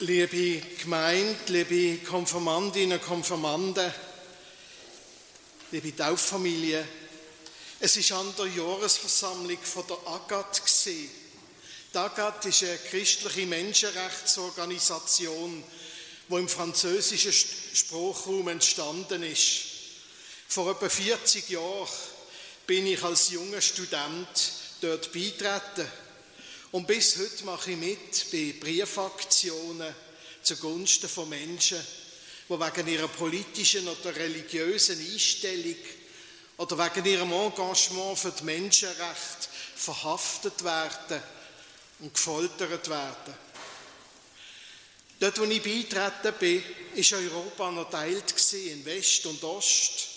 Liebe Gemeinde, liebe Konfirmandinnen und Konfirmanden, liebe Tauffamilie, es ist an der Jahresversammlung von der AGAT gesehen. Die AGAT ist eine christliche Menschenrechtsorganisation, die im französischen Sprachraum entstanden ist. Vor etwa 40 Jahren bin ich als junger Student dort beitreten und bis heute mache ich mit bei Briefaktionen zugunsten von Menschen, die wegen ihrer politischen oder religiösen Einstellung oder wegen ihrem Engagement für die Menschenrechte verhaftet werden und gefoltert werden. Dort, wo ich beitreten bin, war Europa noch teilt in West und Ost.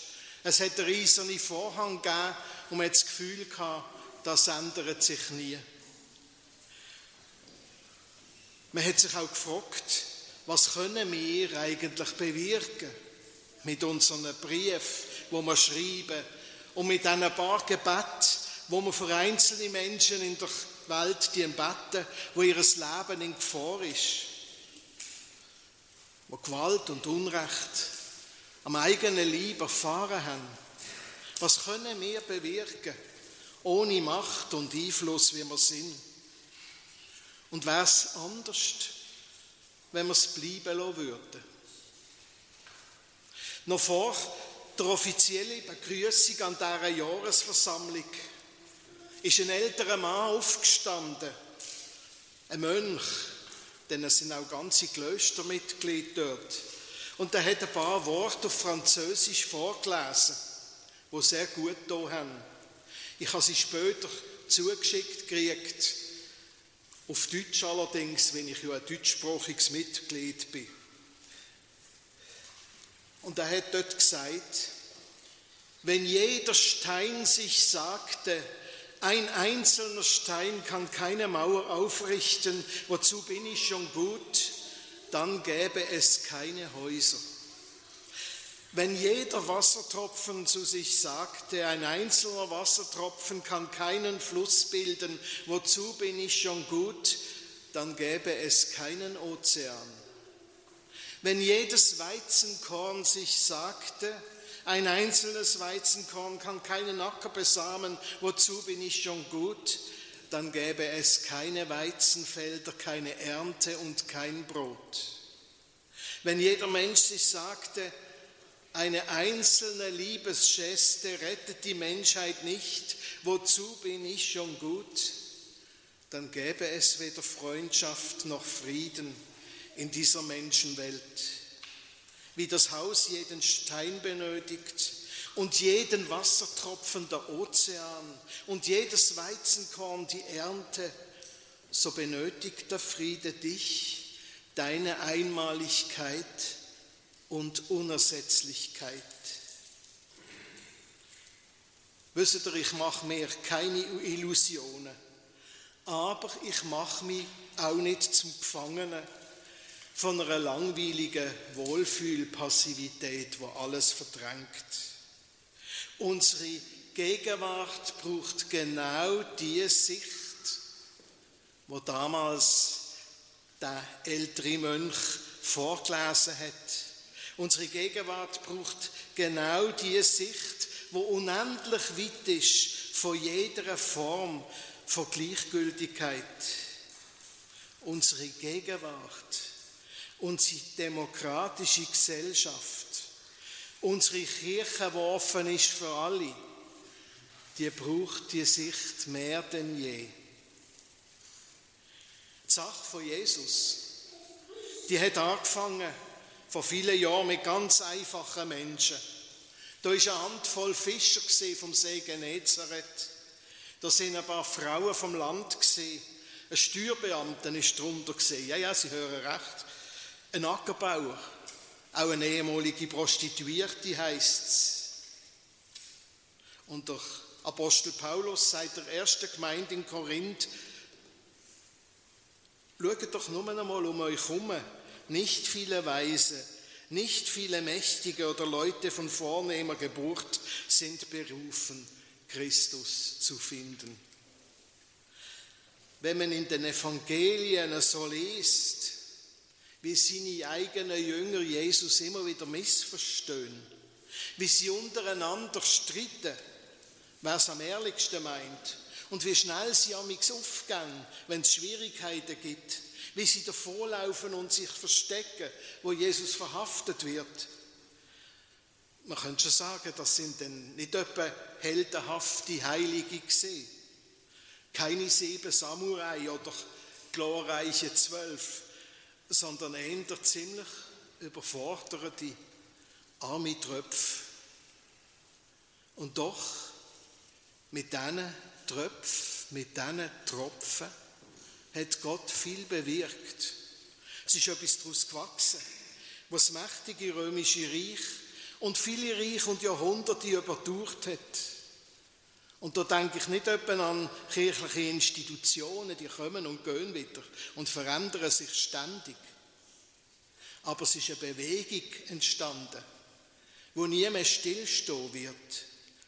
Es hat einen riesigen Vorhang gegeben und man hat das Gefühl gehabt, das ändert sich nie. Man hat sich auch gefragt, was können wir eigentlich bewirken mit unseren Brief, wo wir schreiben und mit diesen paar Gebet, wo wir für einzelne Menschen in der Welt die beten, wo ihr Leben in Gefahr ist, wo Gewalt und Unrecht am eigenen Leib erfahren haben. Was können wir bewirken, ohne Macht und Einfluss, wie wir sind? Und wäre es anders, wenn wir es bleiben lassen würden? Noch vor der offiziellen Begrüßung an dieser Jahresversammlung ist ein älterer Mann aufgestanden, ein Mönch, denn es sind auch ganze Klöstermitglieder dort. Und er hat ein paar Worte auf Französisch vorgelesen, wo sehr gut da haben. Ich habe sie später zugeschickt gekriegt auf Deutsch allerdings, wenn ich ja ein deutschsprachiges Mitglied bin. Und er hat dort gesagt, wenn jeder Stein sich sagte, ein einzelner Stein kann keine Mauer aufrichten, wozu bin ich schon gut, dann gäbe es keine Häuser. Wenn jeder Wassertropfen zu sich sagte, ein einzelner Wassertropfen kann keinen Fluss bilden, wozu bin ich schon gut, dann gäbe es keinen Ozean. Wenn jedes Weizenkorn sich sagte, ein einzelnes Weizenkorn kann keinen Acker besamen, wozu bin ich schon gut, dann gäbe es keine Weizenfelder, keine Ernte und kein Brot. Wenn jeder Mensch sich sagte, eine einzelne Liebesgeste rettet die Menschheit nicht. Wozu bin ich schon gut? Dann gäbe es weder Freundschaft noch Frieden in dieser Menschenwelt. Wie das Haus jeden Stein benötigt und jeden Wassertropfen der Ozean und jedes Weizenkorn die Ernte, so benötigt der Friede dich, deine Einmaligkeit, und Unersetzlichkeit. Wisst ihr, ich mache mir keine Illusionen, aber ich mache mich auch nicht zum Gefangenen von einer langweiligen Wohlfühlpassivität, wo alles verdrängt. Unsere Gegenwart braucht genau die Sicht, wo damals der ältere Mönch vorgelesen hat Unsere Gegenwart braucht genau die Sicht, wo unendlich weit ist von jeder Form von Gleichgültigkeit. Unsere Gegenwart, unsere demokratische Gesellschaft, unsere Kirche, die offen ist für alle, die braucht die Sicht mehr denn je. Die Sache von Jesus, die hat angefangen vor vielen Jahren mit ganz einfachen Menschen. Da war eine Handvoll Fischer vom See Genezareth. Da sind ein paar Frauen vom Land. Ein Steuerbeamter drunter gesehen. Ja, ja, Sie hören recht. Ein Ackerbauer, auch eine ehemalige Prostituierte heißt es. Und der Apostel Paulus sagt der ersten Gemeinde in Korinth: Schaut doch nur einmal um euch herum nicht viele Weise, nicht viele Mächtige oder Leute von vornehmer Geburt sind berufen, Christus zu finden. Wenn man in den Evangelien so liest, wie seine eigenen Jünger Jesus immer wieder missverstehen, wie sie untereinander streiten, wer es am ehrlichsten meint und wie schnell sie amix aufgehen, wenn es Schwierigkeiten gibt, wie sie davorlaufen und sich verstecken, wo Jesus verhaftet wird. Man könnte schon sagen, das sind dann nicht etwa heldenhafte Heilige gesehen. Keine sieben Samurai oder glorreiche zwölf, sondern eher ziemlich überforderte arme Tröpfe. Und doch mit diesen Tröpfen, mit diesen Tropfen hat Gott viel bewirkt. Es ist etwas daraus gewachsen, was das mächtige römische Reich und viele Reiche und Jahrhunderte überdauert hat. Und da denke ich nicht etwa an kirchliche Institutionen, die kommen und gehen wieder und verändern sich ständig. Aber es ist eine Bewegung entstanden, wo nie mehr stillstehen wird,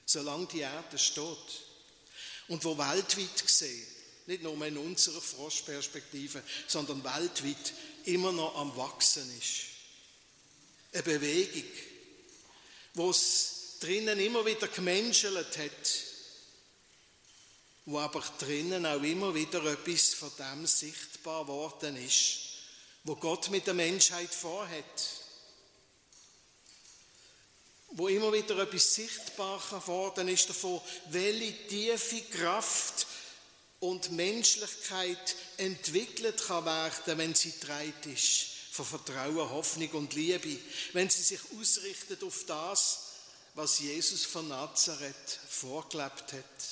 solange die Erde steht. Und wo weltweit gesehen, nicht nur in unserer Frostperspektive, sondern weltweit immer noch am Wachsen ist. Eine Bewegung, wo es drinnen immer wieder gemenschelt hat, wo aber drinnen auch immer wieder etwas von dem sichtbar worden ist, wo Gott mit der Menschheit vorhat. Wo immer wieder etwas sichtbar geworden ist davon, welche tiefe Kraft und Menschlichkeit entwickelt kann werden, wenn sie treit ist von Vertrauen, Hoffnung und Liebe, wenn sie sich ausrichtet auf das, was Jesus von Nazareth vorgelebt hat.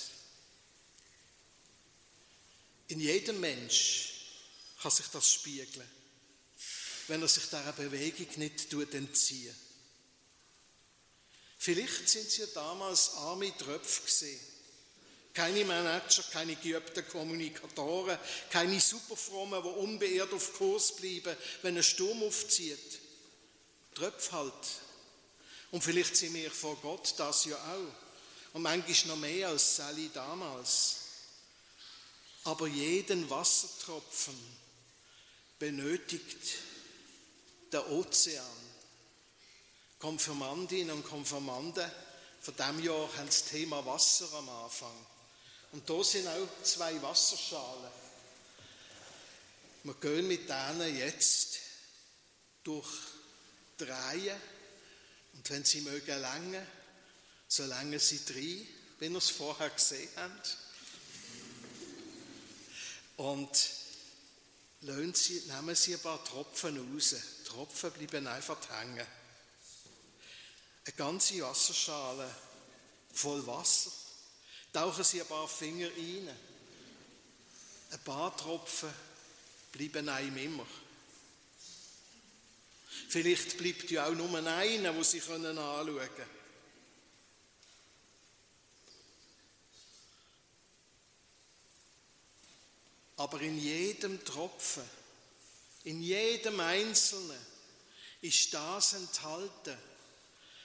In jedem Mensch kann sich das spiegeln, wenn er sich dieser Bewegung nicht entzieht. Vielleicht sind sie ja damals arme Tröpfe gesehen. Keine Manager, keine geübten Kommunikatoren, keine Superfrommen, die unbeirrt auf Kurs bleiben, wenn ein Sturm aufzieht. Tröpfe halt. Und vielleicht sind wir vor Gott das ja auch. Und manchmal noch mehr als Sally damals. Aber jeden Wassertropfen benötigt der Ozean. Konfirmandinnen und Konfirmanden von diesem Jahr haben das Thema Wasser am Anfang. Und da sind auch zwei Wasserschalen. Wir gehen mit denen jetzt durch die und wenn sie mögen lange, solange sie drei, wie wir es vorher gesehen haben. Und sie, nehmen sie ein paar Tropfen raus. Die Tropfen bleiben einfach hängen. Eine ganze Wasserschale voll Wasser tauchen Sie ein paar Finger rein. Ein paar Tropfen bleiben einem immer. Vielleicht bleibt ja auch nur einer, wo Sie anschauen können. Aber in jedem Tropfen, in jedem Einzelnen ist das enthalten,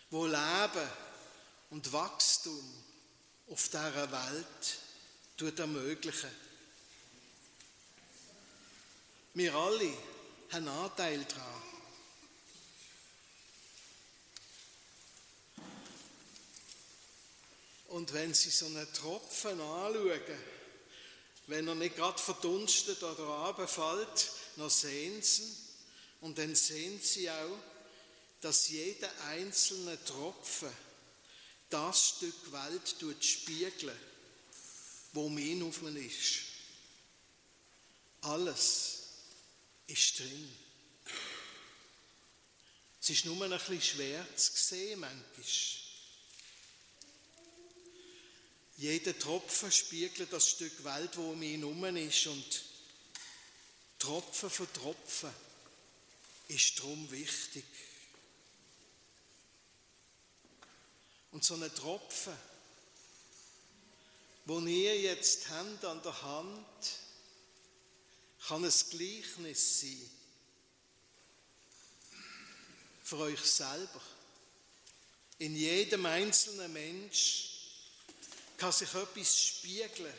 wo Leben und Wachstum auf dieser Welt ermöglichen. Wir alle haben Anteil daran. Und wenn Sie so einen Tropfen anschauen, wenn er nicht gerade verdunstet oder runterfällt, dann sehen Sie, und dann sehen Sie auch, dass jeder einzelne Tropfen das Stück Welt tut spiegeln, wo mir auf ist. Alles ist drin. Es ist nur ein bisschen schwer zu sehen manchmal. Jeder Tropfen spiegelt das Stück Welt, wo um ihn herum ist und Tropfen für Tropfen ist darum wichtig. Und so ein Tropfen, wo ihr jetzt habt an der Hand, kann ein Gleichnis sein für euch selber. In jedem einzelnen Mensch kann sich etwas spiegeln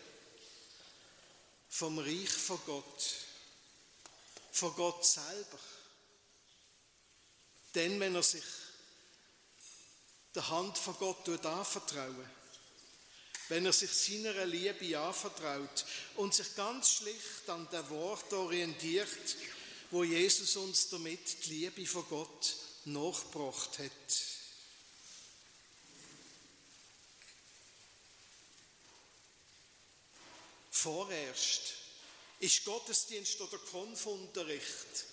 vom Reich von Gott, von Gott selber, Denn wenn er sich der Hand von Gott anvertrauen wenn er sich seiner Liebe anvertraut und sich ganz schlicht an der Wort orientiert, wo Jesus uns damit die Liebe von Gott nachgebracht hat. Vorerst ist Gottesdienst oder Konfunterricht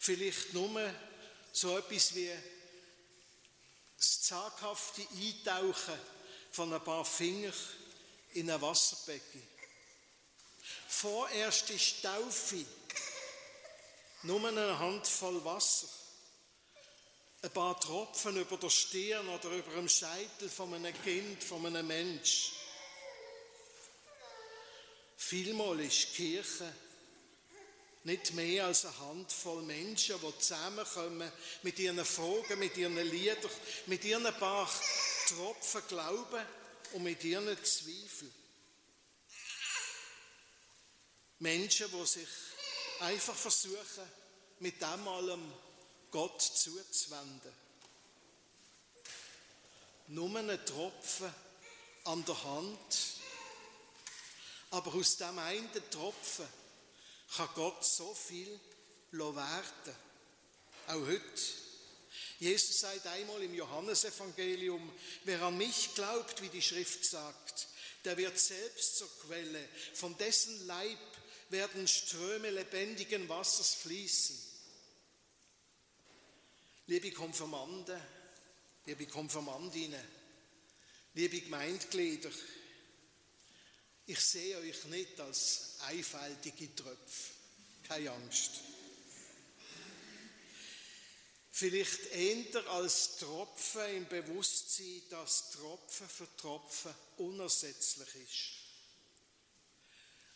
vielleicht nur so etwas wie das zaghafte Eintauchen von ein paar Fingern in ein Wasserbecken. Vorerst ist Taufe nur eine Handvoll Wasser, ein paar Tropfen über der Stirn oder über dem Scheitel von einem Kind, von einem Mensch. Vielmal ist Kirche nicht mehr als eine Handvoll Menschen, die zusammenkommen mit ihren Fragen, mit ihren Liedern, mit ihren paar Tropfen Glauben und mit ihren Zweifeln. Menschen, die sich einfach versuchen, mit dem allem Gott zuzuwenden. Nur einen Tropfen an der Hand, aber aus dem einen Tropfen kann Gott so viel werden. Auch heute. Jesus sagt einmal im Johannesevangelium, wer an mich glaubt, wie die Schrift sagt, der wird selbst zur Quelle, von dessen Leib werden Ströme lebendigen Wassers fließen. Liebe Konfirmanden, liebe Konfirmandinnen, liebe Gemeindeglieder, ich sehe euch nicht als einfältige Tröpfe, keine Angst. Vielleicht eher als Tropfen im Bewusstsein, dass Tropfen für Tropfen unersetzlich ist.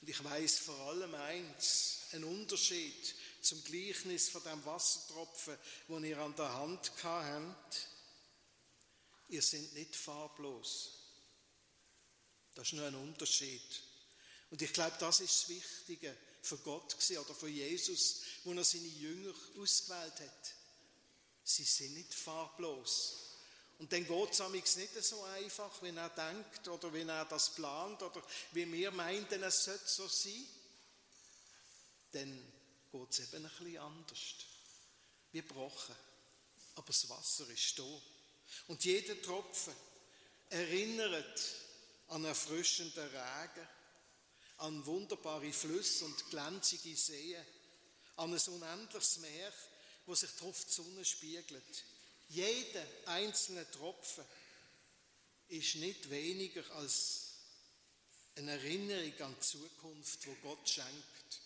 Und ich weiß vor allem eins, ein Unterschied zum Gleichnis von dem Wassertropfen, wo ihr an der Hand habt. Ihr seid nicht farblos. Das ist nur ein Unterschied. Und ich glaube, das ist das Wichtige für Gott oder für Jesus, wo er seine Jünger ausgewählt hat. Sie sind nicht farblos. Und dann geht es nicht so einfach, wenn er denkt oder wenn er das plant oder wie wir meinten, es sollte so sein. Dann geht es eben ein bisschen anders. Wir brauchen, aber das Wasser ist da. Und jeder Tropfen erinnert an erfrischenden Regen, an wunderbare Flüsse und glänzige Seen, an ein unendliches Meer, wo sich die Sonne spiegelt. Jeder einzelne Tropfen ist nicht weniger als eine Erinnerung an die Zukunft, wo Gott schenkt.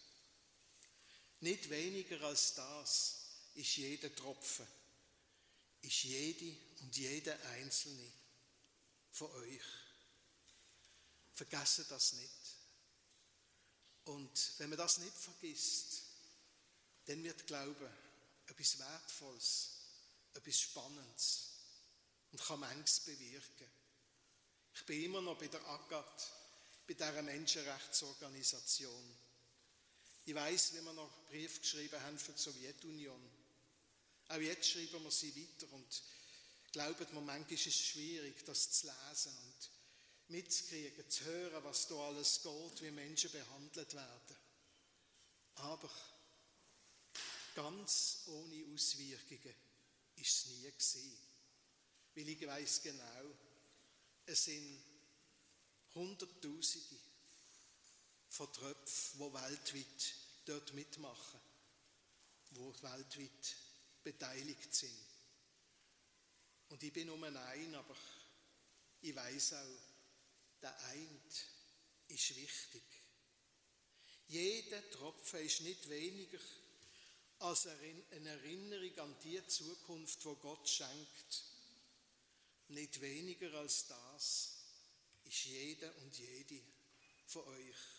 Nicht weniger als das ist jeder Tropfen, ist jede und jeder einzelne von euch. Vergessen das nicht. Und wenn man das nicht vergisst, dann wird Glaube etwas Wertvolles, etwas Spannendes und kann manches bewirken. Ich bin immer noch bei der AGAT, bei dieser Menschenrechtsorganisation. Ich weiß, wie wir noch Brief geschrieben haben für die Sowjetunion. Auch jetzt schreiben wir sie weiter und glauben mir, manchmal ist es schwierig, das zu lesen und mitzukriegen, zu hören, was da alles geht, wie Menschen behandelt werden. Aber ganz ohne Auswirkungen ist es nie gewesen. Weil ich weiß genau, es sind Hunderttausende von Tröpfen, die weltweit dort mitmachen, die weltweit beteiligt sind. Und ich bin nur ein, aber ich weiß auch, der Eint ist wichtig. Jeder Tropfen ist nicht weniger als eine Erinnerung an die Zukunft, wo Gott schenkt. Nicht weniger als das ist jeder und jede von euch.